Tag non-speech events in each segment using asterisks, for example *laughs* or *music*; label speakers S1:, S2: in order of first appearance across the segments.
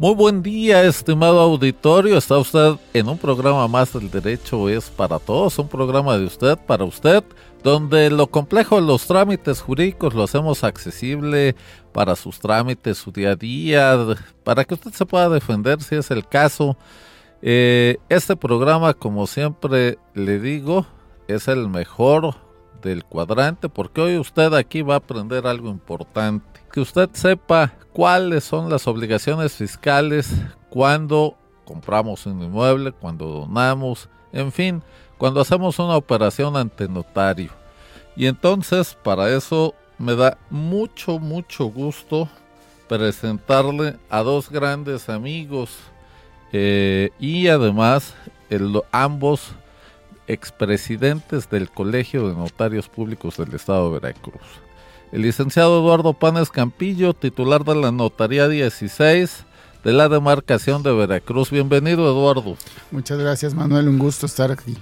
S1: Muy buen día, estimado auditorio. Está usted en un programa más del Derecho es para Todos, un programa de usted para usted, donde lo complejo de los trámites jurídicos lo hacemos accesible para sus trámites, su día a día, para que usted se pueda defender si es el caso. Eh, este programa, como siempre le digo, es el mejor del cuadrante porque hoy usted aquí va a aprender algo importante. Que usted sepa cuáles son las obligaciones fiscales cuando compramos un inmueble, cuando donamos, en fin, cuando hacemos una operación ante notario. Y entonces para eso me da mucho, mucho gusto presentarle a dos grandes amigos eh, y además ambos expresidentes del Colegio de Notarios Públicos del Estado de Veracruz. El licenciado Eduardo Panes Campillo, titular de la Notaría 16 de la demarcación de Veracruz. Bienvenido, Eduardo.
S2: Muchas gracias, Manuel. Un gusto estar aquí.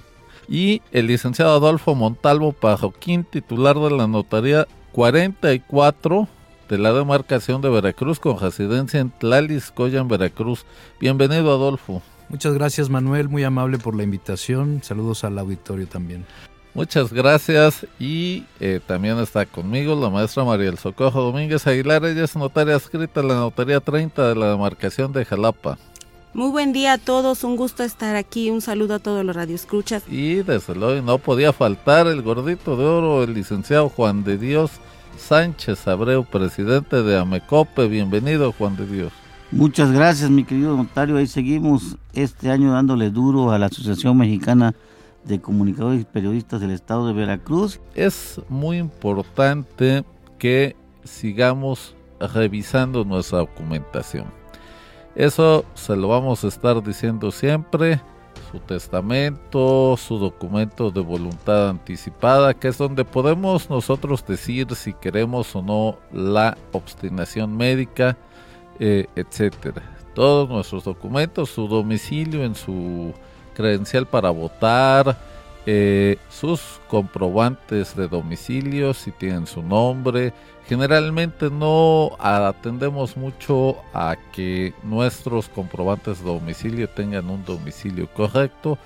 S1: Y el licenciado Adolfo Montalvo Pajoquín, titular de la Notaría 44 de la demarcación de Veracruz con residencia en Tlaliscoya, en Veracruz. Bienvenido, Adolfo.
S3: Muchas gracias Manuel, muy amable por la invitación. Saludos al auditorio también.
S1: Muchas gracias y eh, también está conmigo la maestra María El Socojo Domínguez Aguilar, ella es notaria escrita en la notaría 30 de la demarcación de Jalapa.
S4: Muy buen día a todos, un gusto estar aquí, un saludo a todos los radioescuchas.
S1: Y desde luego no podía faltar el gordito de oro, el licenciado Juan de Dios Sánchez Abreu, presidente de Amecope. Bienvenido Juan de Dios.
S5: Muchas gracias, mi querido notario. Ahí seguimos este año dándole duro a la Asociación Mexicana de Comunicadores y Periodistas del Estado de Veracruz.
S1: Es muy importante que sigamos revisando nuestra documentación. Eso se lo vamos a estar diciendo siempre. Su testamento, su documento de voluntad anticipada, que es donde podemos nosotros decir si queremos o no la obstinación médica eh, etcétera. Todos nuestros documentos, su domicilio en su credencial para votar, eh, sus comprobantes de domicilio, si tienen su nombre. Generalmente no atendemos mucho a que nuestros comprobantes de domicilio tengan un domicilio correcto,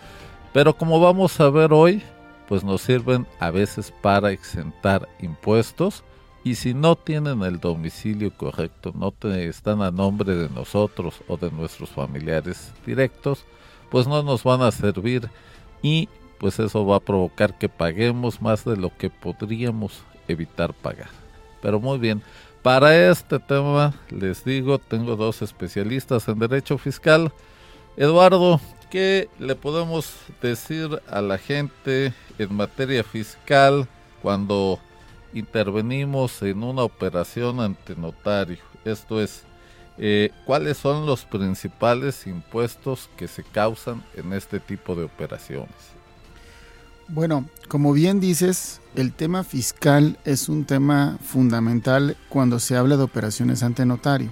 S1: pero como vamos a ver hoy, pues nos sirven a veces para exentar impuestos y si no tienen el domicilio correcto, no están a nombre de nosotros o de nuestros familiares directos, pues no nos van a servir y pues eso va a provocar que paguemos más de lo que podríamos evitar pagar. Pero muy bien, para este tema les digo, tengo dos especialistas en derecho fiscal. Eduardo, ¿qué le podemos decir a la gente en materia fiscal cuando intervenimos en una operación ante notario. Esto es, eh, ¿cuáles son los principales impuestos que se causan en este tipo de operaciones?
S2: Bueno, como bien dices, el tema fiscal es un tema fundamental cuando se habla de operaciones ante notario.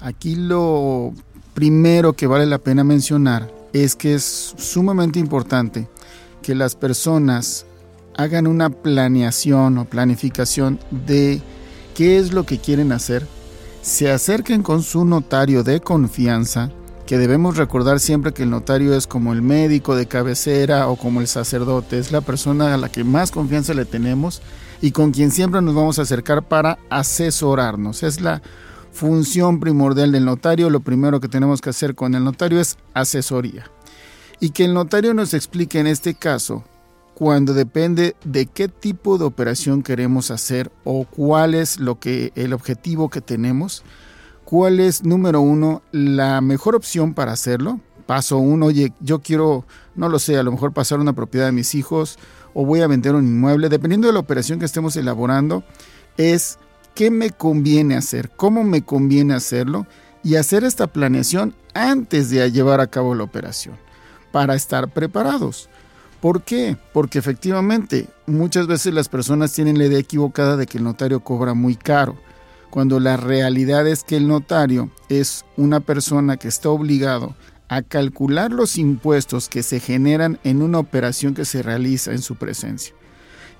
S2: Aquí lo primero que vale la pena mencionar es que es sumamente importante que las personas hagan una planeación o planificación de qué es lo que quieren hacer, se acerquen con su notario de confianza, que debemos recordar siempre que el notario es como el médico de cabecera o como el sacerdote, es la persona a la que más confianza le tenemos y con quien siempre nos vamos a acercar para asesorarnos. Es la función primordial del notario, lo primero que tenemos que hacer con el notario es asesoría. Y que el notario nos explique en este caso cuando depende de qué tipo de operación queremos hacer o cuál es lo que el objetivo que tenemos, cuál es número uno la mejor opción para hacerlo. Paso uno, oye, yo quiero, no lo sé, a lo mejor pasar una propiedad de mis hijos o voy a vender un inmueble, dependiendo de la operación que estemos elaborando, es qué me conviene hacer, cómo me conviene hacerlo y hacer esta planeación antes de llevar a cabo la operación. para estar preparados. ¿Por qué? Porque efectivamente muchas veces las personas tienen la idea equivocada de que el notario cobra muy caro, cuando la realidad es que el notario es una persona que está obligado a calcular los impuestos que se generan en una operación que se realiza en su presencia.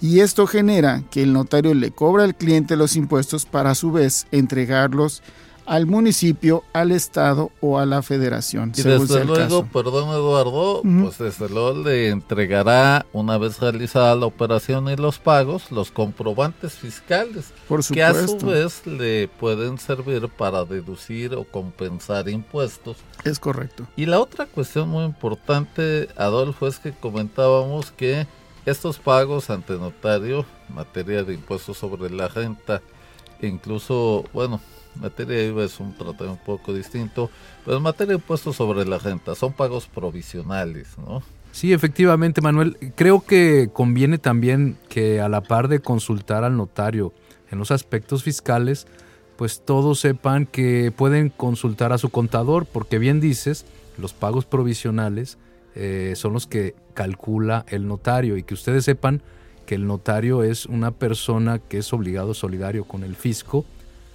S2: Y esto genera que el notario le cobra al cliente los impuestos para a su vez entregarlos al municipio, al estado o a la federación.
S1: Y desde luego, perdón Eduardo, pues desde luego le entregará una vez realizada la operación y los pagos los comprobantes fiscales,
S2: Por
S1: que a su vez le pueden servir para deducir o compensar impuestos.
S2: Es correcto.
S1: Y la otra cuestión muy importante, Adolfo, es que comentábamos que estos pagos ante notario, materia de impuestos sobre la renta, incluso, bueno, materia IVA es un tratado un poco distinto, pero en materia de impuestos sobre la renta son pagos provisionales, ¿no?
S3: Sí, efectivamente, Manuel. Creo que conviene también que a la par de consultar al notario en los aspectos fiscales, pues todos sepan que pueden consultar a su contador, porque bien dices, los pagos provisionales eh, son los que calcula el notario y que ustedes sepan que el notario es una persona que es obligado solidario con el fisco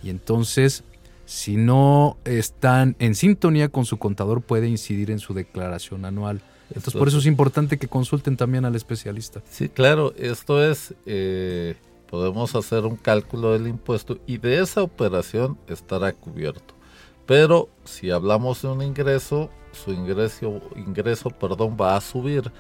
S3: y entonces, si no están en sintonía con su contador, puede incidir en su declaración anual. Entonces, por eso es importante que consulten también al especialista.
S1: Sí, claro, esto es, eh, podemos hacer un cálculo del impuesto y de esa operación estará cubierto. Pero si hablamos de un ingreso, su ingreso, ingreso perdón, va a subir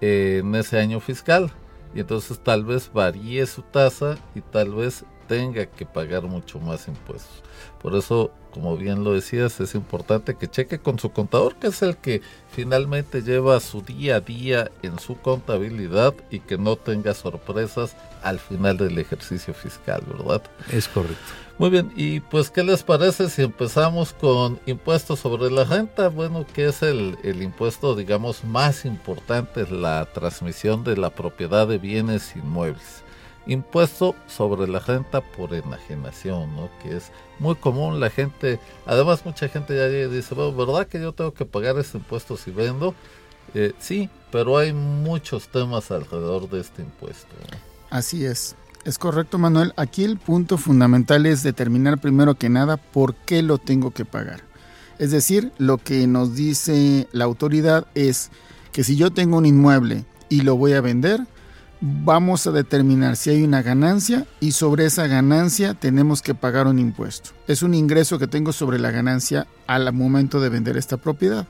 S1: en ese año fiscal. Y entonces tal vez varíe su tasa y tal vez tenga que pagar mucho más impuestos. Por eso, como bien lo decías, es importante que cheque con su contador, que es el que finalmente lleva su día a día en su contabilidad y que no tenga sorpresas al final del ejercicio fiscal, ¿verdad?
S3: Es correcto.
S1: Muy bien, y pues, ¿qué les parece si empezamos con impuestos sobre la renta? Bueno, que es el, el impuesto, digamos, más importante, la transmisión de la propiedad de bienes inmuebles impuesto sobre la renta por enajenación, ¿no? Que es muy común la gente, además mucha gente ya dice, bueno, ¿verdad que yo tengo que pagar ese impuesto si vendo? Eh, sí, pero hay muchos temas alrededor de este impuesto.
S2: Así es. Es correcto, Manuel. Aquí el punto fundamental es determinar primero que nada por qué lo tengo que pagar. Es decir, lo que nos dice la autoridad es que si yo tengo un inmueble y lo voy a vender, vamos a determinar si hay una ganancia y sobre esa ganancia tenemos que pagar un impuesto. Es un ingreso que tengo sobre la ganancia al momento de vender esta propiedad.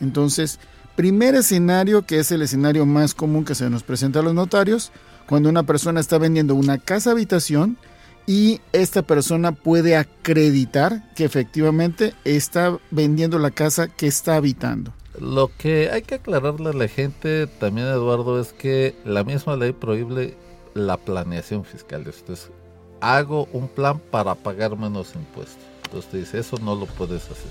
S2: Entonces, primer escenario, que es el escenario más común que se nos presenta a los notarios, cuando una persona está vendiendo una casa habitación y esta persona puede acreditar que efectivamente está vendiendo la casa que está habitando.
S1: Lo que hay que aclararle a la gente también, Eduardo, es que la misma ley prohíbe la planeación fiscal. Entonces, hago un plan para pagar menos impuestos. Entonces dice, eso no lo puedes hacer.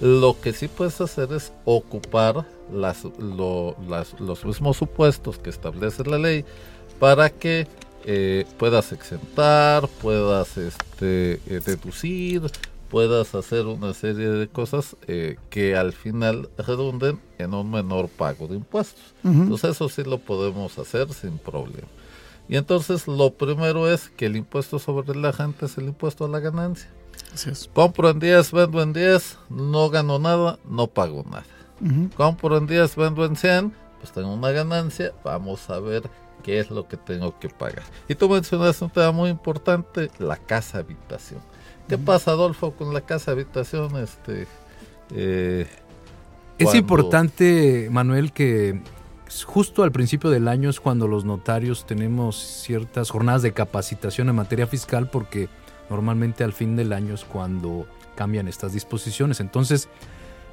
S1: Lo que sí puedes hacer es ocupar las, los mismos supuestos que establece la ley para que eh, puedas exentar, puedas este, eh, deducir, puedas hacer una serie de cosas eh, que al final redunden en un menor pago de impuestos. Entonces eso sí lo podemos hacer sin problema. Y entonces lo primero es que el impuesto sobre la gente es el impuesto a la ganancia. Compro en 10, vendo en 10, no gano nada, no pago nada. Compro en 10, vendo en 100, pues tengo una ganancia, vamos a ver qué es lo que tengo que pagar. Y tú mencionaste un tema muy importante, la casa habitación. ¿Qué pasa, Adolfo, con la casa habitación? Este,
S3: eh, es importante, Manuel, que justo al principio del año es cuando los notarios tenemos ciertas jornadas de capacitación en materia fiscal, porque normalmente al fin del año es cuando cambian estas disposiciones. Entonces,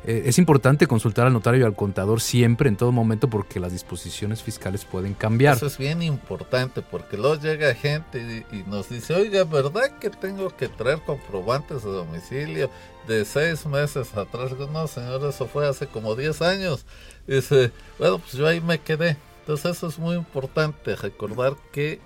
S3: es importante consultar al notario y al contador siempre, en todo momento, porque las disposiciones fiscales pueden cambiar.
S1: Eso es bien importante, porque luego llega gente y, nos dice, oiga, ¿verdad que tengo que traer comprobantes de domicilio de seis meses atrás? No, señor, eso fue hace como 10 años. dice, bueno, pues yo ahí me quedé. Entonces eso es muy importante, recordar que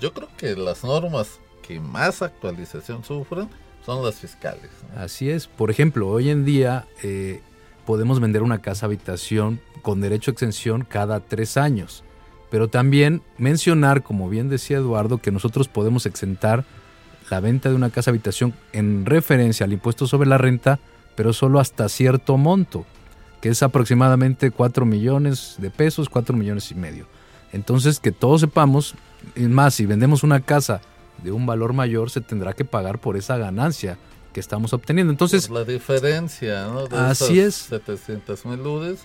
S1: yo creo que las normas que más actualización sufren son las fiscales.
S3: Así es. Por ejemplo, hoy en día, eh, podemos vender una casa habitación con derecho a exención cada tres años. Pero también mencionar, como bien decía Eduardo, que nosotros podemos exentar la venta de una casa habitación en referencia al impuesto sobre la renta, pero solo hasta cierto monto, que es aproximadamente 4 millones de pesos, 4 millones y medio. Entonces, que todos sepamos, más, si vendemos una casa de un valor mayor, se tendrá que pagar por esa ganancia que estamos obteniendo. Entonces,
S1: la diferencia, ¿no? De
S3: así es.
S1: 700 mil ludes,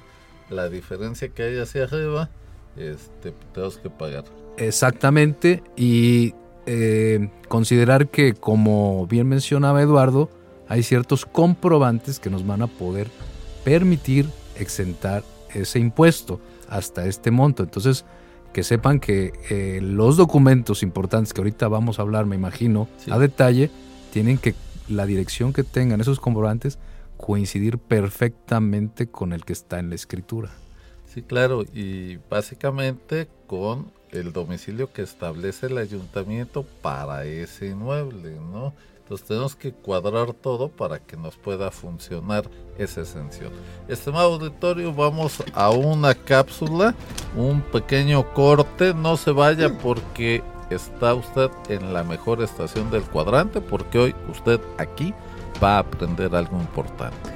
S1: la diferencia que hay hacia arriba, este, tenemos que pagar.
S3: Exactamente, y eh, considerar que, como bien mencionaba Eduardo, hay ciertos comprobantes que nos van a poder permitir exentar ese impuesto hasta este monto. Entonces, que sepan que eh, los documentos importantes que ahorita vamos a hablar, me imagino, a detalle, tienen que la dirección que tengan esos comprobantes coincidir perfectamente con el que está en la escritura.
S1: Sí, claro, y básicamente con el domicilio que establece el ayuntamiento para ese inmueble, ¿no? Entonces tenemos que cuadrar todo para que nos pueda funcionar esa exención. Estimado auditorio, vamos a una cápsula, un pequeño corte, no se vaya porque está usted en la mejor estación del cuadrante, porque hoy usted aquí va a aprender algo importante.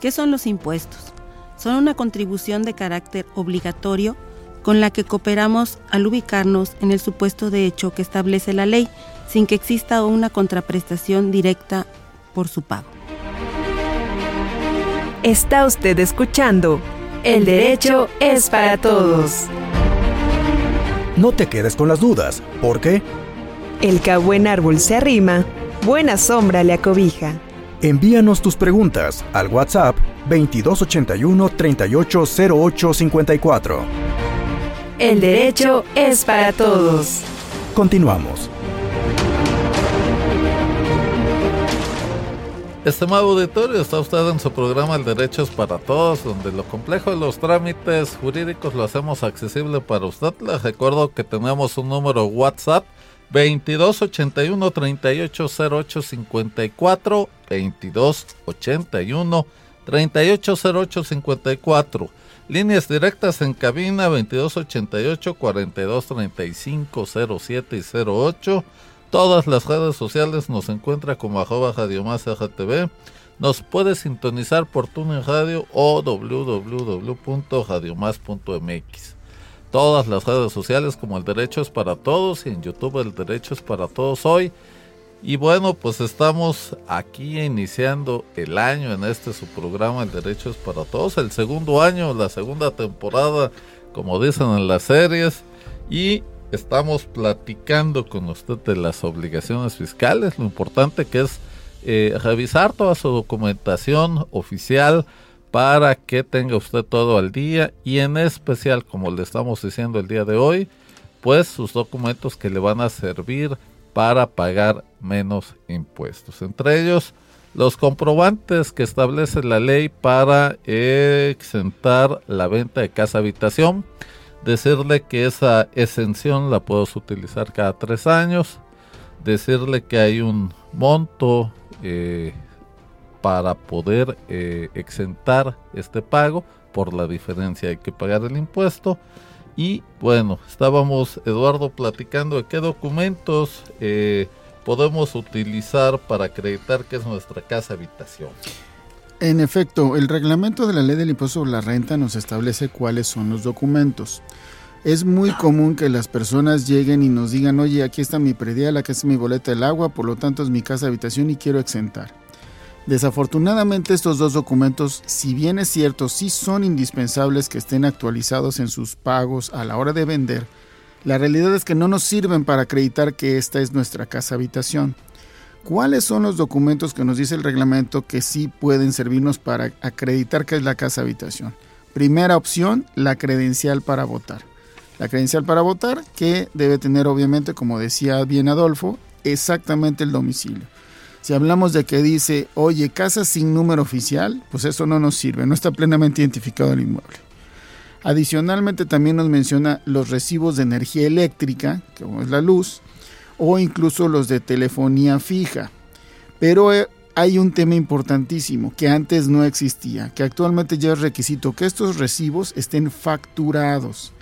S4: ¿Qué son los impuestos? Son una contribución de carácter obligatorio con la que cooperamos al ubicarnos en el supuesto de hecho que establece la ley, sin que exista una contraprestación directa por su pago.
S6: Está usted escuchando El derecho es para todos.
S7: No te quedes con las dudas, porque
S6: El que a buen árbol se arrima, buena sombra le acobija.
S7: envíanos tus preguntas al WhatsApp 2281 380854.
S6: El derecho es para todos.
S7: Continuamos.
S1: Estimado auditorio, está usted en su programa El Derecho es para Todos, donde lo complejo de los trámites jurídicos lo hacemos accesible para usted. Les recuerdo que tenemos un número WhatsApp 2281 380854 2281 380854 Líneas directas en cabina 2288 4235 07 y 08 Todas las redes sociales nos encuentra como arroba Radio Más RTV. Nos puede sintonizar por TuneIn Radio o www.radiomás.mx. Todas las redes sociales como El Derecho es para Todos y en YouTube El Derecho es para Todos hoy. Y bueno, pues estamos aquí iniciando el año en este su programa El Derecho es para Todos, el segundo año, la segunda temporada, como dicen en las series. Y estamos platicando con usted de las obligaciones fiscales, lo importante que es eh, revisar toda su documentación oficial para que tenga usted todo al día y en especial, como le estamos diciendo el día de hoy, pues sus documentos que le van a servir para pagar menos impuestos. Entre ellos, los comprobantes que establece la ley para exentar la venta de casa habitación decirle que esa exención la puedes utilizar cada tres años, decirle que hay un monto eh, para poder eh, exentar este pago, por la diferencia hay que pagar el impuesto. Y bueno, estábamos Eduardo platicando de qué documentos eh, podemos utilizar para acreditar que es nuestra casa habitación.
S2: En efecto, el reglamento de la ley del impuesto sobre la renta nos establece cuáles son los documentos. Es muy común que las personas lleguen y nos digan, oye, aquí está mi predial, aquí está mi boleta del agua, por lo tanto es mi casa habitación y quiero exentar. Desafortunadamente estos dos documentos, si bien es cierto, sí son indispensables que estén actualizados en sus pagos a la hora de vender, la realidad es que no nos sirven para acreditar que esta es nuestra casa habitación. ¿Cuáles son los documentos que nos dice el reglamento que sí pueden servirnos para acreditar que es la casa habitación? Primera opción, la credencial para votar. La credencial para votar que debe tener obviamente, como decía bien Adolfo, exactamente el domicilio. Si hablamos de que dice, oye, casa sin número oficial, pues eso no nos sirve, no está plenamente identificado el inmueble. Adicionalmente también nos menciona los recibos de energía eléctrica, como es la luz, o incluso los de telefonía fija. Pero eh, hay un tema importantísimo que antes no existía, que actualmente ya es requisito que estos recibos estén facturados.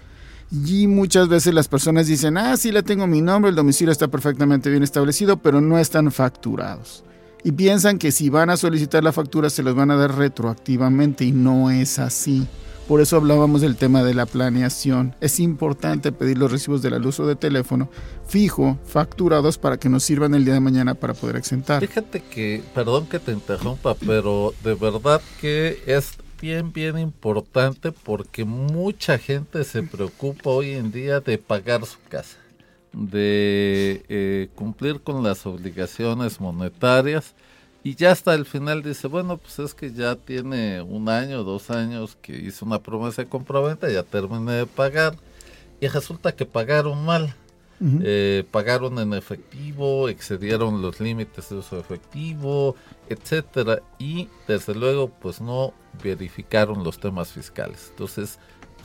S2: Y muchas veces las personas dicen, ah, sí, le tengo mi nombre, el domicilio está perfectamente bien establecido, pero no están facturados. Y piensan que si van a solicitar la factura se los van a dar retroactivamente y no es así. Por eso hablábamos del tema de la planeación. Es importante pedir los recibos de la luz o de teléfono fijo, facturados para que nos sirvan el día de mañana para poder exentar.
S1: Fíjate que, perdón que te interrumpa, pero de verdad que es bien, bien importante porque mucha gente se preocupa hoy en día de pagar su casa, de eh, cumplir con las obligaciones monetarias y ya hasta el final dice, bueno, pues es que ya tiene un año, dos años que hice una promesa de compraventa, ya terminé de pagar y resulta que pagaron mal. Eh, pagaron en efectivo, excedieron los límites de uso efectivo, etcétera, y desde luego, pues no verificaron los temas fiscales. Entonces,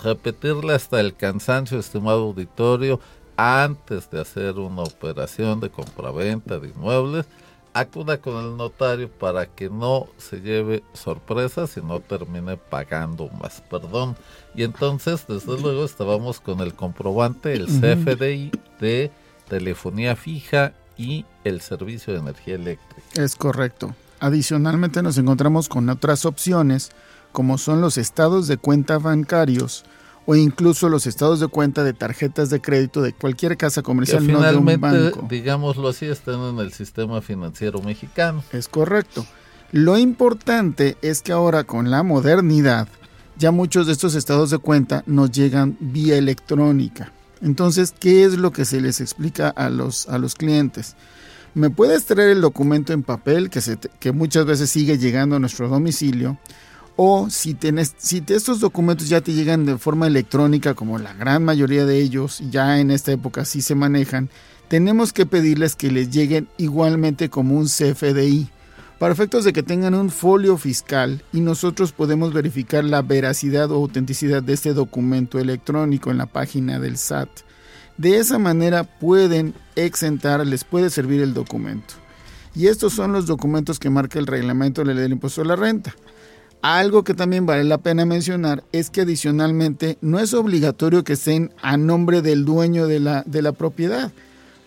S1: repetirle hasta el cansancio, estimado auditorio, antes de hacer una operación de compraventa de inmuebles, acuda con el notario para que no se lleve sorpresas y no termine pagando más perdón. Y entonces, desde luego, estábamos con el comprobante, el CFDI de telefonía fija y el servicio de energía eléctrica.
S2: Es correcto. Adicionalmente nos encontramos con otras opciones, como son los estados de cuenta bancarios, o incluso los estados de cuenta de tarjetas de crédito de cualquier casa comercial,
S1: no
S2: de un banco.
S1: digámoslo así, están en el sistema financiero mexicano.
S2: Es correcto. Lo importante es que ahora con la modernidad, ya muchos de estos estados de cuenta nos llegan vía electrónica. Entonces, ¿qué es lo que se les explica a los, a los clientes? Me puedes traer el documento en papel que, se que muchas veces sigue llegando a nuestro domicilio o si, si estos documentos ya te llegan de forma electrónica, como la gran mayoría de ellos ya en esta época sí se manejan, tenemos que pedirles que les lleguen igualmente como un CFDI, para efectos de que tengan un folio fiscal y nosotros podemos verificar la veracidad o autenticidad de este documento electrónico en la página del SAT. De esa manera pueden exentar, les puede servir el documento. Y estos son los documentos que marca el reglamento de la del impuesto a la renta. Algo que también vale la pena mencionar es que adicionalmente no es obligatorio que estén a nombre del dueño de la, de la propiedad.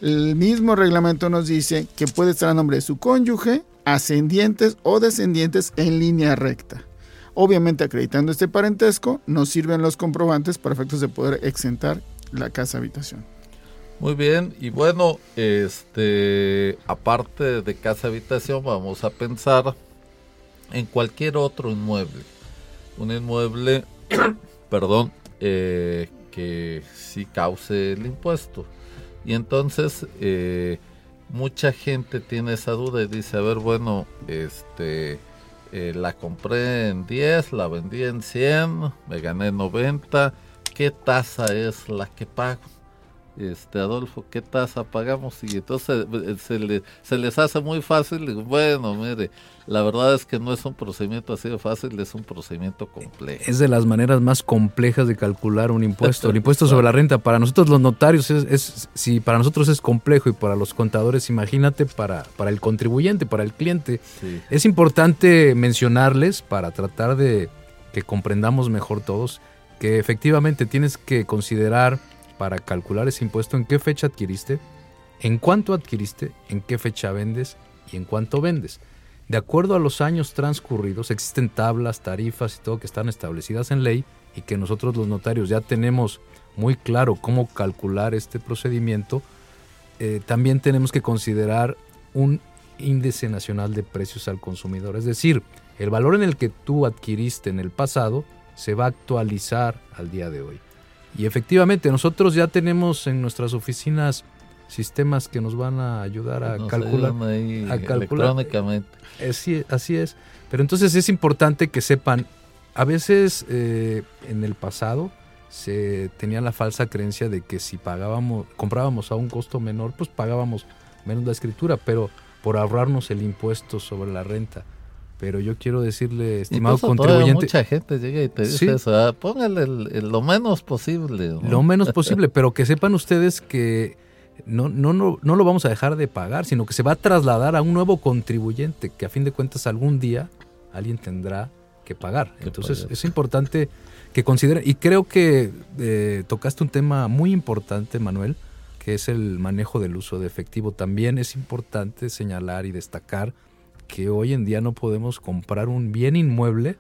S2: El mismo reglamento nos dice que puede estar a nombre de su cónyuge, ascendientes o descendientes en línea recta. Obviamente acreditando este parentesco nos sirven los comprobantes para efectos de poder exentar la casa habitación.
S1: Muy bien, y bueno, este aparte de casa habitación vamos a pensar en cualquier otro inmueble. Un inmueble, *coughs* perdón, eh, que sí cause el impuesto. Y entonces eh, mucha gente tiene esa duda y dice, a ver, bueno, este, eh, la compré en 10, la vendí en 100, me gané 90, ¿qué tasa es la que pago? Este Adolfo, ¿qué tasa pagamos? Y entonces eh, se, se les hace muy fácil. Bueno, mire, la verdad es que no es un procedimiento así de fácil, es un procedimiento complejo.
S3: Es de las maneras más complejas de calcular un impuesto. El impuesto sobre la renta, para nosotros los notarios, es, si para nosotros es complejo y para los contadores, imagínate, para, para el contribuyente, para el cliente. Es importante mencionarles para tratar de que comprendamos mejor todos que efectivamente tienes que considerar para calcular ese impuesto en qué fecha adquiriste, en cuánto adquiriste, en qué fecha vendes y en cuánto vendes. De acuerdo a los años transcurridos, existen tablas, tarifas y todo que están establecidas en ley y que nosotros los notarios ya tenemos muy claro cómo calcular este procedimiento. Eh, también tenemos que considerar un índice nacional de precios al consumidor, es decir, el valor en el que tú adquiriste en el pasado se va a actualizar al día de hoy. Y efectivamente, nosotros ya tenemos en nuestras oficinas sistemas que nos van a ayudar a calcular,
S1: a calcular electrónicamente.
S3: Así, así, es. Pero entonces es importante que sepan, a veces eh, en el pasado se tenía la falsa creencia de que si pagábamos, comprábamos a un costo menor, pues pagábamos menos la escritura, pero por ahorrarnos el impuesto sobre la renta pero yo quiero decirle, estimado contribuyente.
S1: Mucha gente llega y te dice eso, ah, póngale lo menos posible.
S3: Lo menos *laughs* posible, pero que sepan ustedes que no, no, no, no lo vamos a dejar de pagar, sino que se va a trasladar a un nuevo contribuyente que a fin de cuentas algún día alguien tendrá que pagar. Entonces es importante que consideren, y creo que eh, tocaste un tema muy importante, Manuel, que es el manejo del uso de efectivo. También es importante señalar y destacar que hoy en día no podemos comprar un bien inmueble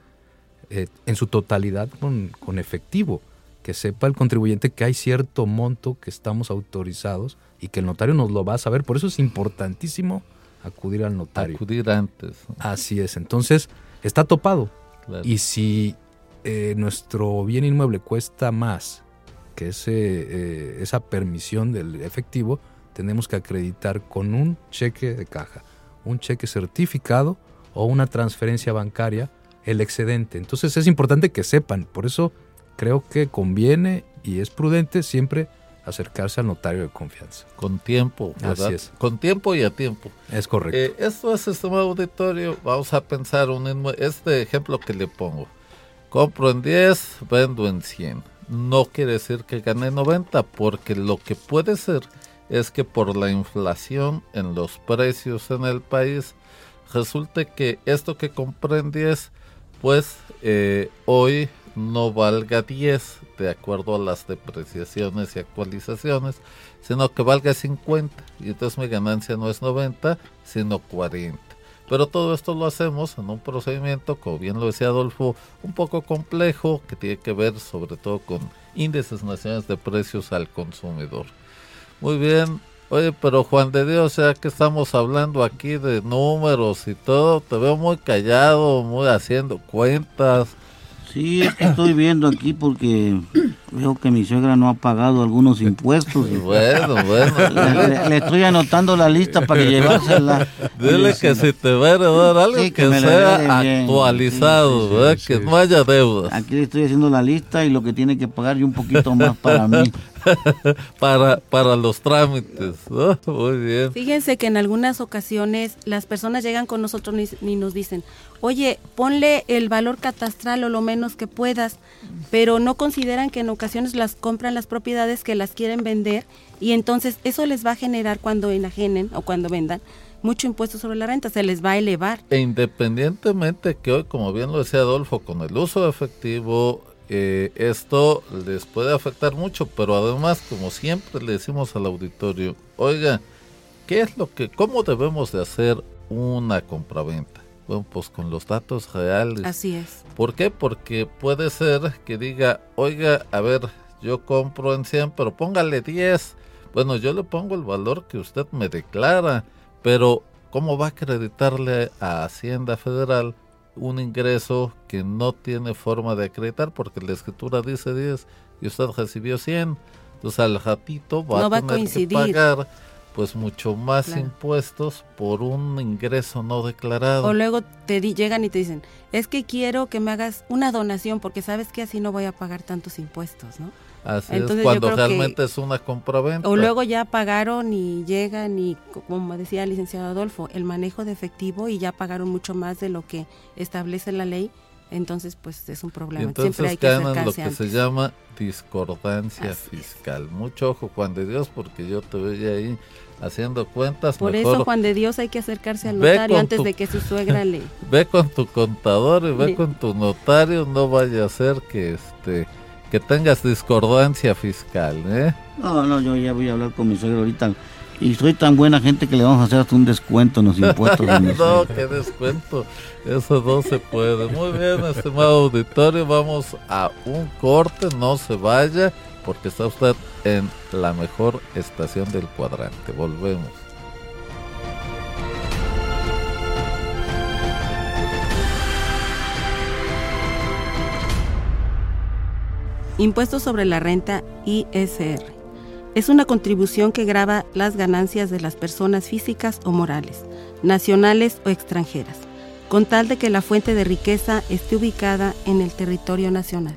S3: eh, en su totalidad con, con efectivo. Que sepa el contribuyente que hay cierto monto que estamos autorizados y que el notario nos lo va a saber. Por eso es importantísimo acudir al notario.
S1: Acudir antes.
S3: Así es. Entonces, está topado. Y si eh, nuestro bien inmueble cuesta más que ese, eh, esa permisión del efectivo, tenemos que acreditar con un cheque de caja, un cheque certificado o una transferencia bancaria el excedente. Entonces es importante que sepan, por eso creo que conviene y es prudente siempre acercarse al notario de confianza.
S1: Con tiempo, ¿verdad?
S3: Así es.
S1: Con tiempo y a tiempo.
S3: Es correcto.
S1: Eh, esto es, estimado auditorio, vamos a pensar un este ejemplo que le pongo. Compro en 10, vendo en 100 no quiere decir que gane 90, porque lo que puede ser es que por la inflación en los precios en el país, resulte que esto que en 10, pues eh, hoy no valga 10 de acuerdo a las depreciaciones y actualizaciones, sino que valga 50 y entonces mi ganancia no es 90, sino 40. Pero todo esto lo hacemos en un procedimiento, como bien lo decía Adolfo, un poco complejo, que tiene que ver sobre todo con índices nacionales de precios al consumidor. Muy bien, oye, pero Juan de Dios, ya que estamos hablando aquí de números y todo, te veo muy callado, muy haciendo cuentas.
S5: Sí, es que estoy viendo aquí porque *clears throat* veo que mi suegra no ha pagado algunos impuestos. *laughs*
S1: bueno, bueno.
S5: Le, estoy anotando la lista para que llevársela. *laughs*
S1: Dile que si te va a heredar algo que, sea actualizado, que no haya deudas.
S5: Aquí le estoy haciendo la lista y lo que tiene que pagar y un poquito más para mí. *laughs*
S1: para, para los trámites. Muy bien.
S4: Fíjense que en algunas ocasiones las personas llegan con nosotros y nos dicen, oye, ponle el valor catastral o lo menos que puedas, pero no consideran que en ocasiones las compran las propiedades que las quieren vender y entonces eso les va a generar cuando enajenen o cuando vendan mucho impuesto sobre la renta, se les va a elevar.
S1: E independientemente que hoy, como bien lo decía Adolfo, con el uso efectivo, eh, esto les puede afectar mucho, pero además, como siempre le decimos al auditorio, oiga, ¿qué es lo que, cómo debemos de hacer una compraventa? Bueno, pues con los datos reales.
S4: Así es.
S1: ¿Por qué? Porque puede ser que diga, oiga, a ver, yo compro en 100, pero póngale 10. Bueno, yo le pongo el valor que usted me declara, pero ¿cómo va a acreditarle a Hacienda Federal un ingreso que no tiene forma de acreditar porque la escritura dice 10 y usted recibió 100. Entonces al ratito va a tener que pagar pues mucho más impuestos por un ingreso no declarado.
S4: O luego te llegan y te dicen, es que quiero que me hagas una donación porque sabes que así no voy a pagar tantos impuestos, ¿no?
S1: Así es, cuando realmente es una compraventa.
S4: O luego ya pagaron y llegan y, como decía el licenciado Adolfo, el manejo de efectivo y ya pagaron mucho más de lo que establece la ley, entonces pues es un problema.
S1: entonces Siempre hay que ganan lo que se llama discordancia fiscal. Mucho ojo, Juan de Dios, porque yo te veía ahí haciendo cuentas.
S4: Por eso, Juan de Dios, hay que acercarse al notario antes de que su suegra le... *laughs*
S1: Ve con tu contador y ve con tu notario, no vaya a ser que este que tengas discordancia fiscal, ¿eh?
S5: No, no, yo ya voy a hablar con mi suegro ahorita. Y soy tan buena gente que le vamos a hacer hasta un descuento en los *laughs* impuestos.
S1: no, qué descuento. Eso no se puede. Muy bien, estimado auditorio, vamos a un corte, no se vaya, porque está usted en la mejor estación del cuadrante. Volvemos.
S4: Impuesto sobre la renta ISR. Es una contribución que grava las ganancias de las personas físicas o morales, nacionales o extranjeras, con tal de que la fuente de riqueza esté ubicada en el territorio nacional.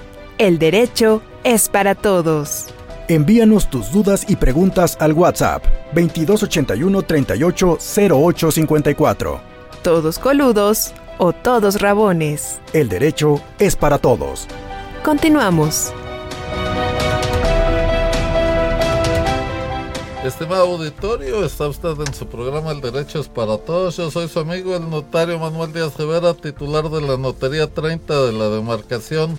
S6: El derecho es para todos.
S7: Envíanos tus dudas y preguntas al WhatsApp 2281 38 08 54.
S6: Todos coludos o todos rabones.
S7: El derecho es para todos.
S6: Continuamos.
S1: Estimado auditorio, está usted en su programa El Derecho es para Todos. Yo soy su amigo, el notario Manuel Díaz Rivera, titular de la Notaría 30 de la demarcación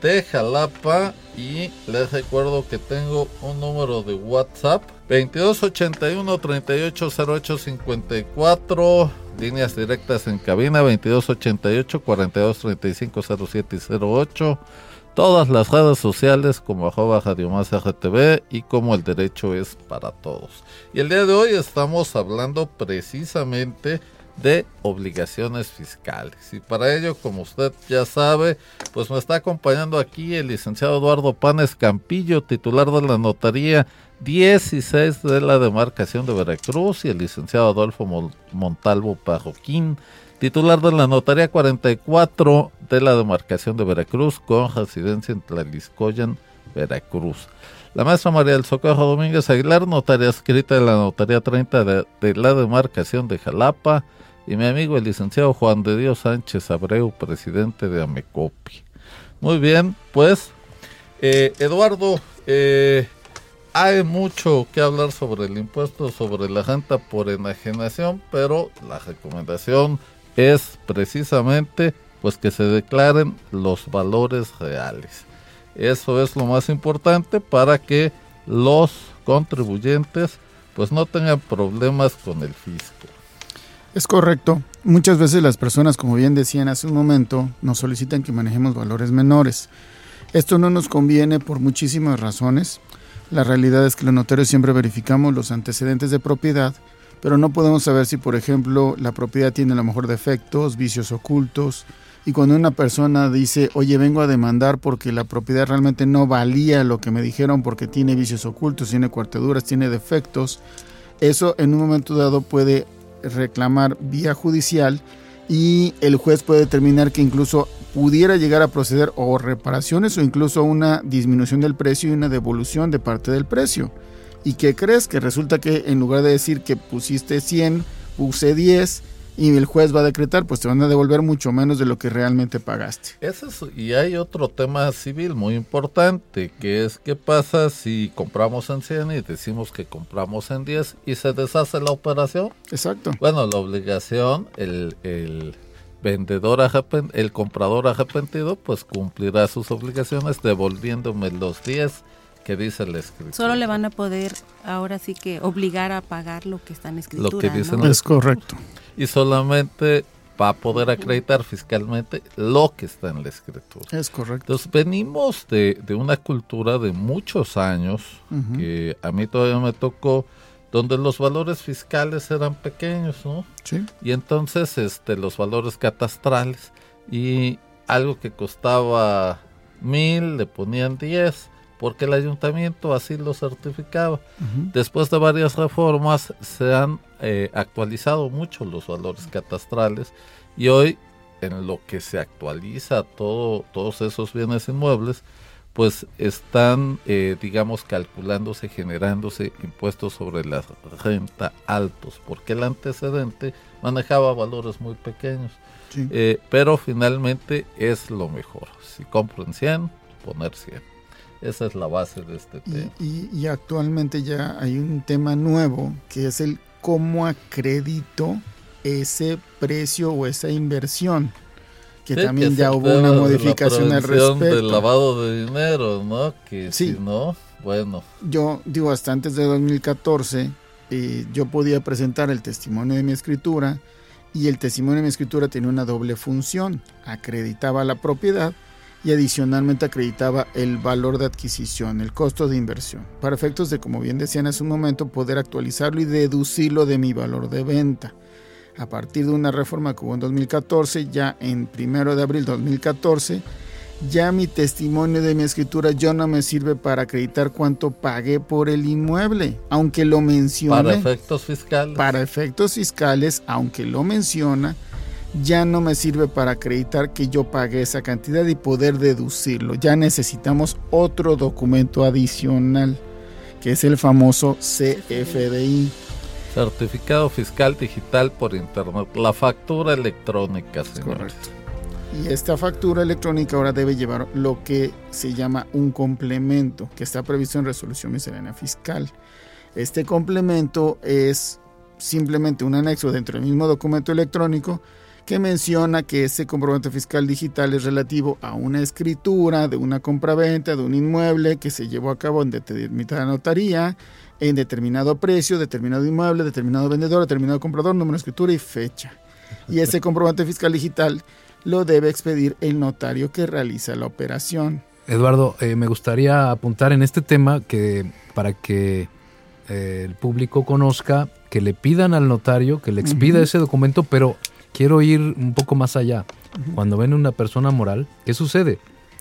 S1: de Jalapa. Y les recuerdo que tengo un número de WhatsApp: 2281 380854. Líneas directas en cabina: 2288 4235 07 y 08 todas las redes sociales como arroba Radio Más RTV y como el derecho es para todos. Y el día de hoy estamos hablando precisamente de obligaciones fiscales. Y para ello, como usted ya sabe, pues me está acompañando aquí el licenciado Eduardo Panes Campillo, titular de la notaría 16 de la demarcación de Veracruz, y el licenciado Adolfo Montalvo Parroquín, titular de la Notaría 44 de la demarcación de Veracruz, con residencia en Tlaliscoyan, Veracruz. La maestra María del Socorro Domínguez Aguilar, notaria escrita de la Notaría 30 de, la demarcación de Jalapa, y mi amigo el licenciado Juan de Dios Sánchez Abreu, presidente de Amecopi. Muy bien, pues, eh, Eduardo, eh, hay mucho que hablar sobre el impuesto sobre la renta por enajenación, pero la recomendación es precisamente pues que se declaren los valores reales. Eso es lo más importante para que los contribuyentes pues no tengan problemas con el fisco.
S2: Es correcto. Muchas veces las personas, como bien decían hace un momento, nos solicitan que manejemos valores menores. Esto no nos conviene por muchísimas razones. La realidad es que los notarios siempre verificamos los antecedentes de propiedad pero no podemos saber si, por ejemplo, la propiedad tiene a lo mejor defectos, vicios ocultos. Y cuando una persona dice, oye, vengo a demandar porque la propiedad realmente no valía lo que me dijeron porque tiene vicios ocultos, tiene cuarteduras, tiene defectos, eso en un momento dado puede reclamar vía judicial y el juez puede determinar que incluso pudiera llegar a proceder o reparaciones o incluso una disminución del precio y una devolución de parte del precio. ¿Y qué crees? Que resulta que en lugar de decir que pusiste 100, puse 10 y el juez va a decretar, pues te van a devolver mucho menos de lo que realmente pagaste.
S1: Eso y hay otro tema civil muy importante, que es qué pasa si compramos en 100 y decimos que compramos en 10 y se deshace la operación.
S2: Exacto.
S1: Bueno, la obligación, el, el vendedor el comprador arrepentido, pues cumplirá sus obligaciones devolviéndome los 10 que dice la escritura.
S4: Solo le van a poder ahora sí que obligar a pagar lo que está en escritura.
S1: Lo que dice
S2: Es correcto.
S1: Y solamente va a poder acreditar fiscalmente lo que está en la escritura.
S2: Es correcto.
S1: Entonces venimos de, una cultura de muchos años que a mí todavía me tocó donde los valores fiscales eran pequeños, ¿no?
S2: Sí.
S1: Y entonces este los valores catastrales y algo que costaba mil le ponían diez porque el ayuntamiento así lo certificaba. Después de varias reformas se han eh, actualizado mucho los valores catastrales y hoy en lo que se actualiza todo, todos esos bienes inmuebles, pues están, eh, digamos, calculándose, generándose impuestos sobre la renta altos, porque el antecedente manejaba valores muy pequeños. Eh, pero finalmente es lo mejor. Si compro en 100, poner 100. Esa es la base de este tema.
S2: Y, actualmente ya hay un tema nuevo que es el cómo acredito ese precio o esa inversión. Que también ya hubo una modificación al respecto.
S1: del lavado de dinero, ¿no? Que si no, bueno.
S2: Yo digo, hasta antes de 2014, eh, yo podía presentar el testimonio de mi escritura y el testimonio de mi escritura tenía una doble función. Acreditaba la propiedad y adicionalmente acreditaba el valor de adquisición, el costo de inversión, para efectos de, como bien decían hace un momento, poder actualizarlo y deducirlo de mi valor de venta. A partir de una reforma que hubo en 2014, ya en primero de abril de 2014, ya mi testimonio de mi escritura yo no me sirve para acreditar cuánto pagué por el inmueble, aunque lo mencione.
S1: Para efectos fiscales.
S2: Para efectos fiscales, aunque lo menciona, ya no me sirve para acreditar que yo pagué esa cantidad y poder deducirlo. Ya necesitamos otro documento adicional, que es el famoso CFDI.
S1: Certificado fiscal digital por internet, la factura electrónica, señores.
S2: Correcto. Y esta factura electrónica ahora debe llevar lo que se llama un complemento, que está previsto en resolución miscelánea fiscal. Este complemento es simplemente un anexo dentro del mismo documento electrónico que menciona que ese comprobante fiscal digital es relativo a una escritura de una compraventa de un inmueble que se llevó a cabo en determinada notaría, en determinado precio, determinado inmueble, determinado vendedor, determinado comprador, número de escritura y fecha. Y ese *laughs* comprobante fiscal digital lo debe expedir el notario que realiza la operación.
S3: Eduardo, eh, me gustaría apuntar en este tema que para que eh, el público conozca, que le pidan al notario que le expida ese documento, pero quiero ir un poco más allá. Cuando ven una persona moral, ¿qué sucede?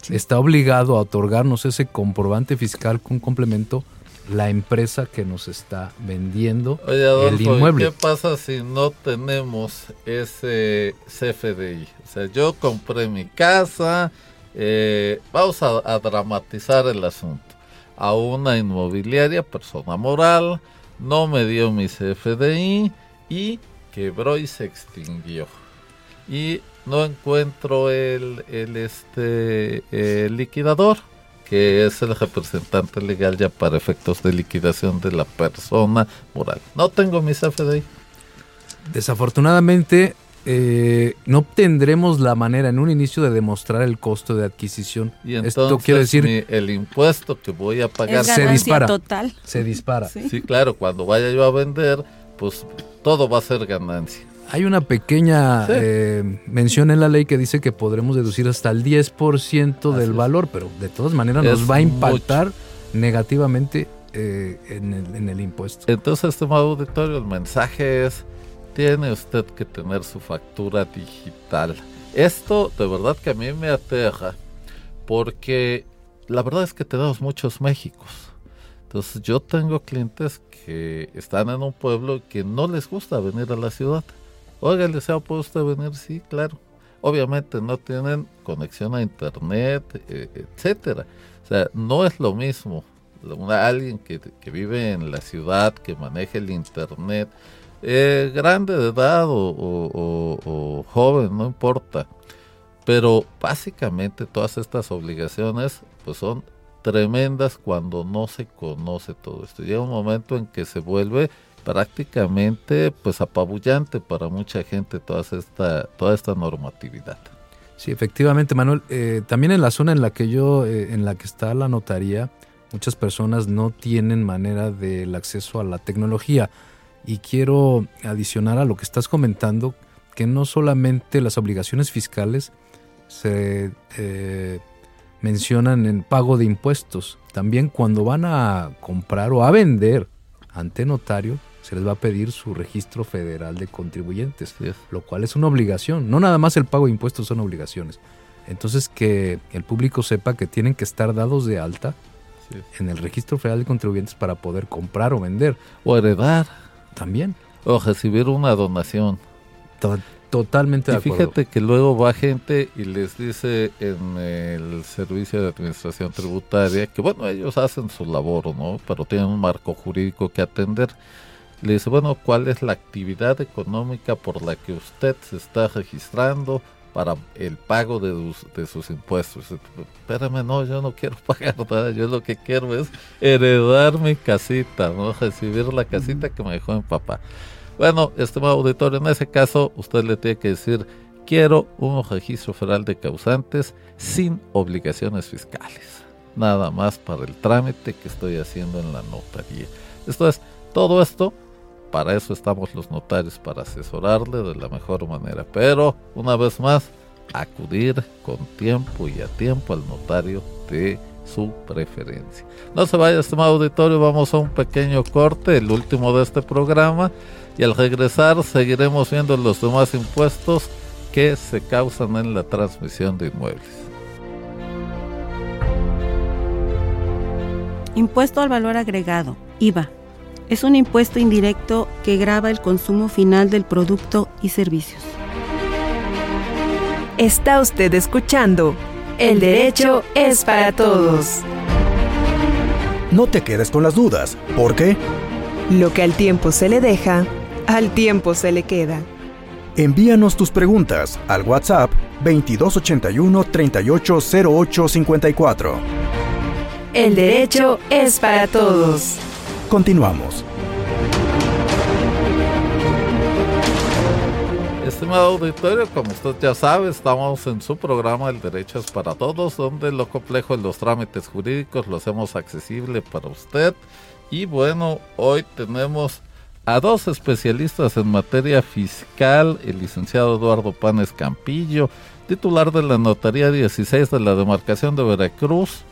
S3: Está obligado a otorgarnos ese comprobante fiscal con complemento la empresa que nos está vendiendo el inmueble.
S1: ¿Qué pasa si no tenemos ese CFDI? O sea, yo compré mi casa, eh, vamos a, a, dramatizar el asunto. A una inmobiliaria, persona moral, no me dio mi CFDI y quebró y se extinguió. Y no encuentro el, el este el liquidador que es el representante legal ya para efectos de liquidación de la persona moral. No tengo mi CFDI.
S3: Desafortunadamente, eh, no tendremos la manera en un inicio de demostrar el costo de adquisición.
S1: Y entonces Esto quiere decir
S3: el
S1: impuesto que voy a pagar
S4: se dispara. Total.
S3: Se dispara.
S1: ¿Sí? sí, claro, cuando vaya yo a vender, pues todo va a ser ganancia.
S3: Hay una pequeña eh, mención en la ley que dice que podremos deducir hasta el 10% del valor, pero de todas maneras nos va a impactar negativamente eh, en, el, en, el, impuesto.
S1: Entonces, estimado auditorio, el mensaje es, tiene usted que tener su factura digital. Esto de verdad que a mí me aterra, porque la verdad es que tenemos muchos Méxicos. Entonces yo tengo clientes que están en un pueblo que no les gusta venir a la ciudad. Oiga, ¿les ha puesto usted venir? Sí, claro. Obviamente no tienen conexión a internet, eh, etcétera. O sea, no es lo mismo alguien que, vive en la ciudad, que maneja el internet, eh, grande de edad o, joven, no importa. Pero básicamente todas estas obligaciones pues son tremendas cuando no se conoce todo esto. Llega un momento en que se vuelve prácticamente pues apabullante para mucha gente toda esta, toda esta normatividad.
S3: Sí, efectivamente, Manuel. Eh, también en la zona en la que yo, eh, en la que está la notaría, muchas personas no tienen manera del acceso a la tecnología. Y quiero adicionar a lo que estás comentando que no solamente las obligaciones fiscales se eh, mencionan en pago de impuestos, también cuando van a comprar o a vender ante notario, se les va a pedir su registro federal de contribuyentes, lo cual es una obligación. No nada más el pago de impuestos son obligaciones. Entonces que el público sepa que tienen que estar dados de alta en el registro federal de contribuyentes para poder comprar o vender.
S1: O heredar.
S3: También.
S1: O recibir una donación.
S3: Totalmente de
S1: y fíjate que luego va gente y les dice en el servicio de administración tributaria que bueno, ellos hacen su labor, ¿no? Pero tienen un marco jurídico que atender le dice, bueno, ¿cuál es la actividad económica por la que usted se está registrando para el pago de, de sus impuestos? Espérame, no, yo no quiero *laughs* pagar nada, yo lo que quiero es heredar mi casita, ¿no? Recibir la casita que me dejó mi papá. Bueno, estimado auditorio, en ese caso usted le tiene que decir, quiero un registro federal de causantes sin obligaciones fiscales. Nada más para el trámite que estoy haciendo en la notaría. Esto es, todo esto para eso estamos los notarios, para asesorarle de la mejor manera. Pero, una vez más, acudir con tiempo y a tiempo al notario de su preferencia. No se vaya, estimado auditorio, vamos a un pequeño corte, el último de este programa, y al regresar seguiremos viendo los demás impuestos que se causan en la transmisión de inmuebles.
S4: Impuesto al valor agregado, IVA. Es un impuesto indirecto que grava el consumo final del producto y servicios.
S6: Está usted escuchando. El derecho es para todos.
S7: No te quedes con las dudas. ¿Por qué?
S6: Lo que al tiempo se le deja al tiempo se le queda.
S7: envíanos tus preguntas al WhatsApp 2281 380854.
S6: El derecho es para todos.
S7: Continuamos.
S1: Estimado auditorio, como usted ya sabe, estamos en su programa El Derecho es para Todos, donde lo complejo de los trámites jurídicos lo hacemos accesible para usted. Y bueno, hoy tenemos a dos especialistas en materia fiscal, el licenciado Eduardo Panes Campillo, titular de la Notaría 16 de la demarcación de Veracruz,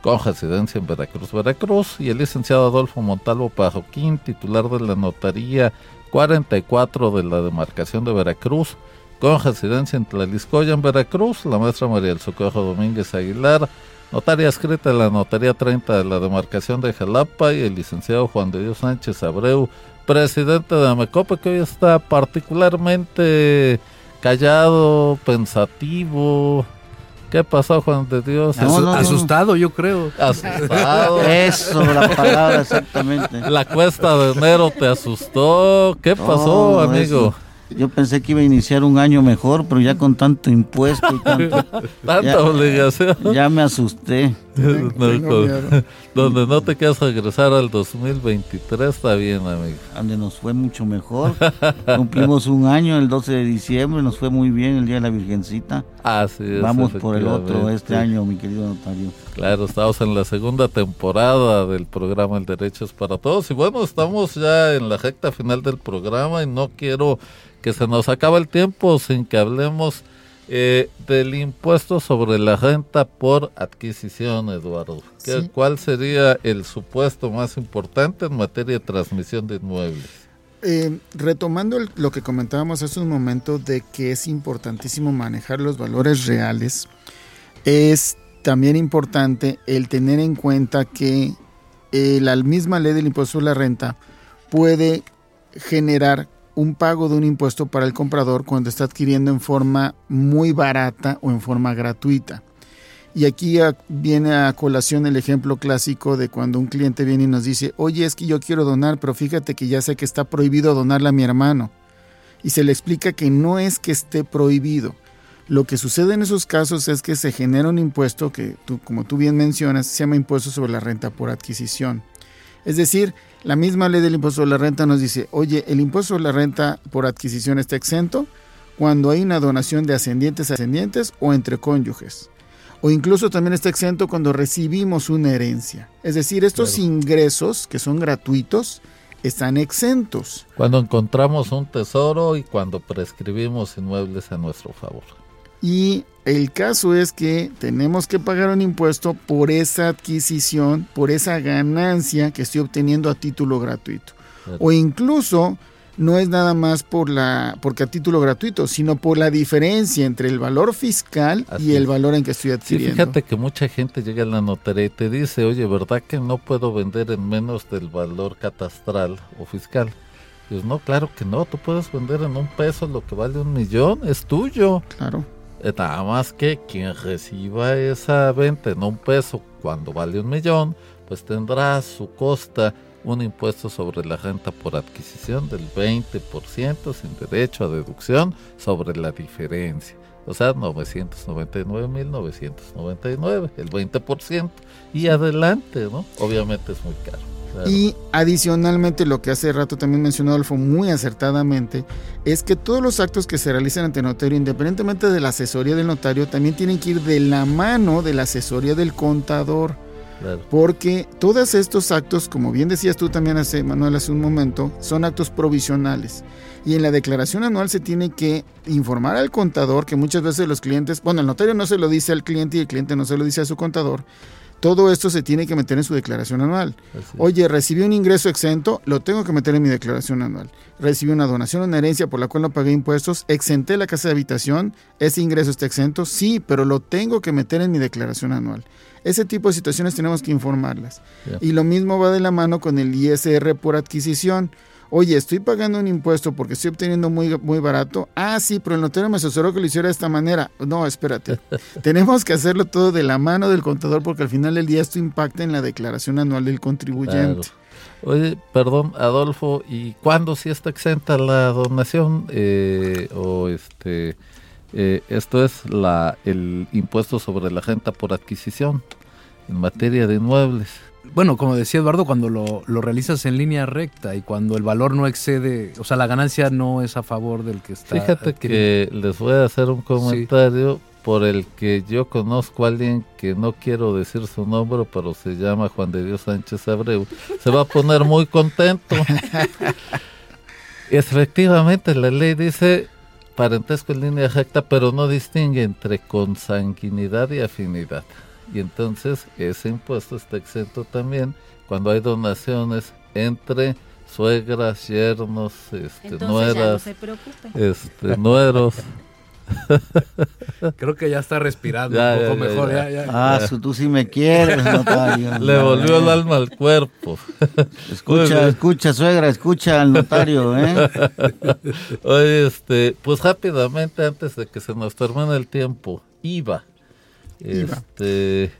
S1: con residencia en Veracruz, Veracruz, y el licenciado Adolfo Montalvo Pajoquín, titular de la Notaría 44 de la demarcación de Veracruz, con residencia en Tlaliscoya, en Veracruz, la maestra María del Socorro Domínguez Aguilar, notaria escrita de la Notaría 30 de la demarcación de Jalapa, y el licenciado Juan de Dios Sánchez Abreu, presidente de Amecope, que hoy está particularmente callado, pensativo. ¿Qué pasó, Juan de Dios?
S5: No, no, no.
S3: Asustado, yo creo.
S1: Asustado. *laughs*
S5: Eso, la palabra exactamente.
S1: La cuesta de enero te asustó. ¿Qué pasó,
S5: No,
S1: amigo?
S5: eso. Yo pensé que iba a iniciar un año mejor, pero ya con tanto impuesto y tanto, *laughs*
S1: Tanta
S5: ya-
S1: obligación.
S5: ya me asusté. *laughs*
S1: No, *laughs* donde no te quieras regresar al 2023, está bien, amigo.
S5: donde nos fue mucho mejor. Cumplimos un año el 12 de diciembre, nos fue muy bien el Día de la Virgencita.
S1: Así es.
S5: Vamos por el otro este año, mi querido notario.
S1: Claro, estamos en la segunda temporada del programa El Derecho es para Todos. Y bueno, estamos ya en la recta final del programa y no quiero que se nos acabe el tiempo sin que hablemos eh, del impuesto sobre la renta por adquisición, Eduardo. ¿Qué-
S2: Sí.
S1: ¿Cuál sería el supuesto más importante en materia de transmisión de inmuebles?
S2: Eh, retomando el- lo que comentábamos hace un momento de que es importantísimo manejar los valores reales, es también importante el tener en cuenta que eh, la misma ley del impuesto sobre la renta puede generar un pago de un impuesto para el comprador cuando está adquiriendo en forma muy barata o en forma gratuita. Y aquí viene a colación el ejemplo clásico de cuando un cliente viene y nos dice, oye, es que yo quiero donar, pero fíjate que ya sé que está prohibido donarle a mi hermano. Y se le explica que no es que esté prohibido. Lo que sucede en esos casos es que se genera un impuesto que, tú, como tú bien mencionas, se llama impuesto sobre la renta por adquisición. Es decir, la misma ley del impuesto sobre la renta nos dice, oye, el impuesto sobre la renta por adquisición está exento cuando hay una donación de ascendientes a ascendientes o entre cónyuges. O incluso también está exento cuando recibimos una herencia. Es decir, estos
S1: Claro.
S2: ingresos que son gratuitos están exentos.
S1: Cuando encontramos un tesoro y cuando prescribimos inmuebles a nuestro favor.
S2: Y el caso es que tenemos que pagar un impuesto por esa adquisición, por esa ganancia que estoy obteniendo a título gratuito. O incluso no es nada más por la porque a título gratuito, sino por la diferencia entre el valor fiscal
S1: Así
S2: y el valor en que estoy
S1: Sí,
S2: adquiriendo.
S1: fíjate que mucha gente llega a la notaría y te dice, oye, ¿verdad que no puedo vender en menos del valor catastral o fiscal? Pues no, claro que no, tú puedes vender en un peso lo que vale un millón, es tuyo.
S2: Claro.
S1: Nada más que quien reciba esa venta en un peso cuando vale un millón, pues tendrá a su costa un impuesto sobre la renta por adquisición del 20% sin derecho a deducción sobre la diferencia. O sea, 999.999, el 20%. Y adelante, ¿no? Obviamente es muy caro. Claro.
S2: Y adicionalmente lo que hace rato también mencionó Adolfo muy acertadamente es que todos los actos que se realizan ante notario, independientemente de la asesoría del notario, también tienen que ir de la mano de la asesoría del contador.
S1: Claro.
S2: Porque todos estos actos, como bien decías tú también hace, Manuel, hace un momento, son actos provisionales. Y en la declaración anual se tiene que informar al contador que muchas veces los clientes, bueno, el notario no se lo dice al cliente y el cliente no se lo dice a su contador, Todo esto se tiene que meter en su declaración anual. Oye, recibí un ingreso exento, lo tengo que meter en mi declaración anual. Recibí una donación, una herencia por la cual no pagué impuestos, exenté la casa de habitación, ese ingreso está exento, sí, pero lo tengo que meter en mi declaración anual. Ese tipo de situaciones tenemos que informarlas. Y lo mismo va de la mano con el ISR por adquisición oye, estoy pagando un impuesto porque estoy obteniendo muy, muy barato. Ah, sí, pero el notario me asesoró que lo hiciera de esta manera. No, espérate. *laughs* Tenemos que hacerlo todo de la mano del contador porque al final del día esto impacta en la declaración anual del contribuyente.
S1: Oye, perdón, Adolfo, ¿y cuándo sí está exenta la donación? Eh, o este, eh, esto es la el impuesto sobre la renta por adquisición en materia de inmuebles
S3: bueno, como decía Eduardo, cuando lo, realizas en línea recta y cuando el valor no excede, o sea, la ganancia no es a favor del que está.
S1: Fíjate que les voy a hacer un comentario por el que yo conozco a alguien que no quiero decir su nombre, pero se llama Juan de Dios Sánchez Abreu. Se va a poner muy contento. *laughs* Efectivamente, la ley dice parentesco en línea recta, pero no distingue entre consanguinidad y afinidad y entonces ese impuesto está exento también cuando hay donaciones entre suegras, yernos, este, nueras, este, nueros.
S3: Creo que ya está respirando un poco mejor.
S5: ah, tú sí me quieres, notario.
S1: Le volvió el alma al cuerpo.
S5: Escucha, escucha, suegra, escucha al notario, ¿eh?
S1: Oye, este, pues rápidamente, antes de que se nos termine el tiempo, IVA. Este,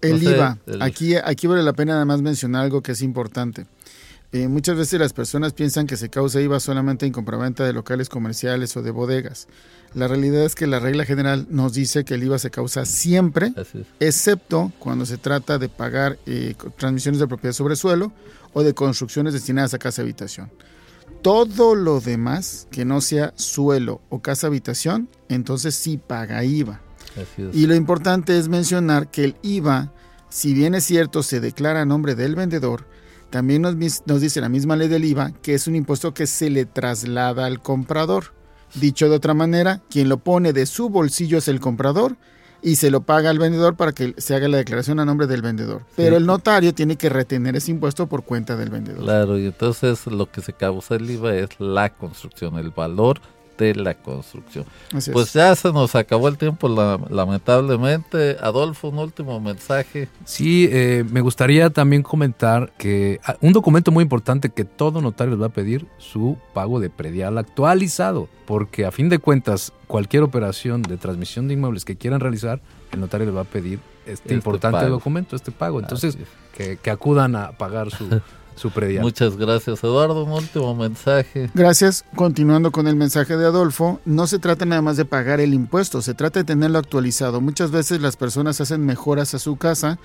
S2: el IVA. Aquí, aquí vale la pena además mencionar algo que es importante. Eh, muchas veces las personas piensan que se causa IVA solamente en compraventa de locales comerciales o de bodegas. La realidad es que la regla general nos dice que el IVA se causa siempre, excepto cuando se trata de pagar eh, transmisiones de propiedad sobre suelo o de construcciones destinadas a casa habitación. Todo lo demás que no sea suelo o casa habitación, entonces sí paga IVA. Y lo importante es mencionar que el IVA, si bien es cierto, se declara a nombre del vendedor, también nos, nos dice la misma ley del IVA que es un impuesto que se le traslada al comprador. Dicho de otra manera, quien lo pone de su bolsillo es el comprador y se lo paga al vendedor para que se haga la declaración a nombre del vendedor. Pero el notario tiene que retener ese impuesto por cuenta del vendedor.
S1: Claro, y entonces lo que se causa el IVA es la construcción, el valor de la construcción. pues ya se nos acabó el tiempo, lamentablemente. Adolfo, un último mensaje.
S3: Sí, eh, me gustaría también comentar que ah, un documento muy importante que todo notario les va a pedir su pago de predial actualizado, porque a fin de cuentas, cualquier operación de transmisión de inmuebles que quieran realizar, el notario les va a pedir este, este importante documento, este pago. Entonces, que, que acudan a pagar su *laughs*
S1: Muchas gracias, Eduardo. Un último mensaje.
S2: Gracias. Continuando con el mensaje de Adolfo, no se trata nada más de pagar el impuesto, se trata de tenerlo actualizado. Muchas veces las personas hacen mejoras a su casa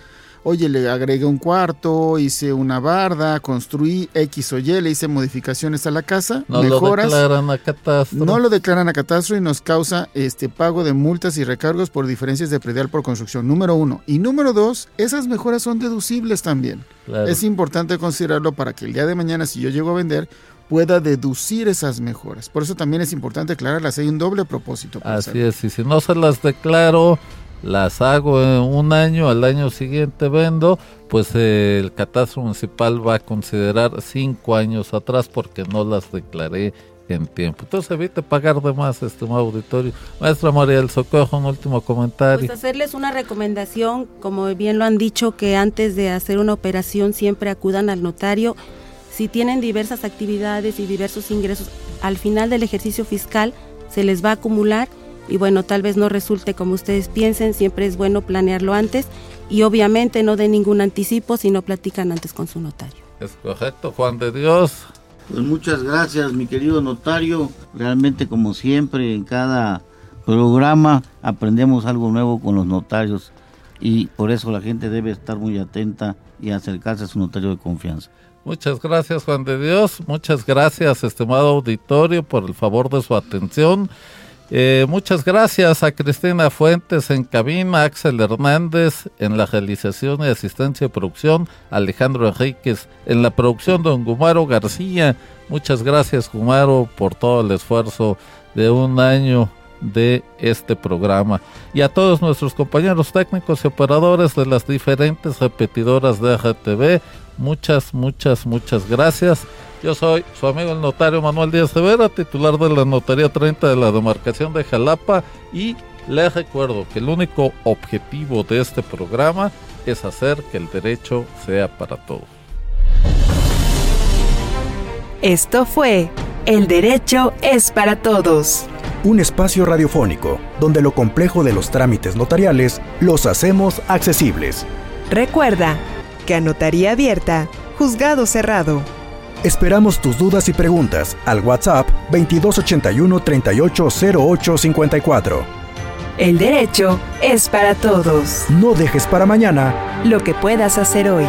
S2: oye, le agregué un cuarto, hice una barda, construí X o Y, le hice modificaciones a la casa,
S1: no
S2: mejoras.
S1: lo declaran a catastro.
S2: No lo declaran a catastro y nos causa este pago de multas y recargos por diferencias de predial por construcción, número uno. Y número dos, esas mejoras son deducibles también. Es importante considerarlo para que el día de mañana, si yo llego a vender, pueda deducir esas mejoras. Por eso también es importante aclararlas, hay un doble propósito.
S1: Así es, y si no se las declaro, las hago en un año, al año siguiente vendo, pues el catastro municipal va a considerar cinco años atrás porque no las declaré en tiempo. Entonces evite pagar de más, estimado auditorio. Maestra María del Socorro, un último comentario.
S4: Pues hacerles una recomendación, como bien lo han dicho, que antes de hacer una operación siempre acudan al notario. Si tienen diversas actividades y diversos ingresos, al final del ejercicio fiscal se les va a acumular y bueno, tal vez no resulte como ustedes piensen, siempre es bueno planearlo antes y obviamente no den ningún anticipo si no platican antes con su notario.
S1: Es correcto, Juan de Dios.
S5: Pues muchas gracias, mi querido notario. Realmente, como siempre, en cada programa aprendemos algo nuevo con los notarios y por eso la gente debe estar muy atenta y acercarse a su notario de confianza.
S1: Muchas gracias, Juan de Dios. Muchas gracias, estimado auditorio, por el favor de su atención. Eh, muchas gracias a Cristina Fuentes en cabina, Axel Hernández en la realización y asistencia de producción, Alejandro Enríquez en la producción, don Gumaro García. Muchas gracias Gumaro por todo el esfuerzo de un año de este programa. Y a todos nuestros compañeros técnicos y operadores de las diferentes repetidoras de RTV, muchas, muchas, muchas gracias. Yo soy su amigo el notario Manuel Díaz de Vera, titular de la Notaría 30 de la demarcación de Jalapa y les recuerdo que el único objetivo de este programa es hacer que el derecho sea para todos.
S6: Esto fue El derecho es para todos.
S7: Un espacio radiofónico donde lo complejo de los trámites notariales los hacemos accesibles.
S6: Recuerda que a notaría abierta, juzgado cerrado.
S7: Esperamos tus dudas y preguntas al WhatsApp 2281 380854.
S6: El derecho es para todos.
S7: No dejes para mañana
S6: lo que puedas hacer hoy.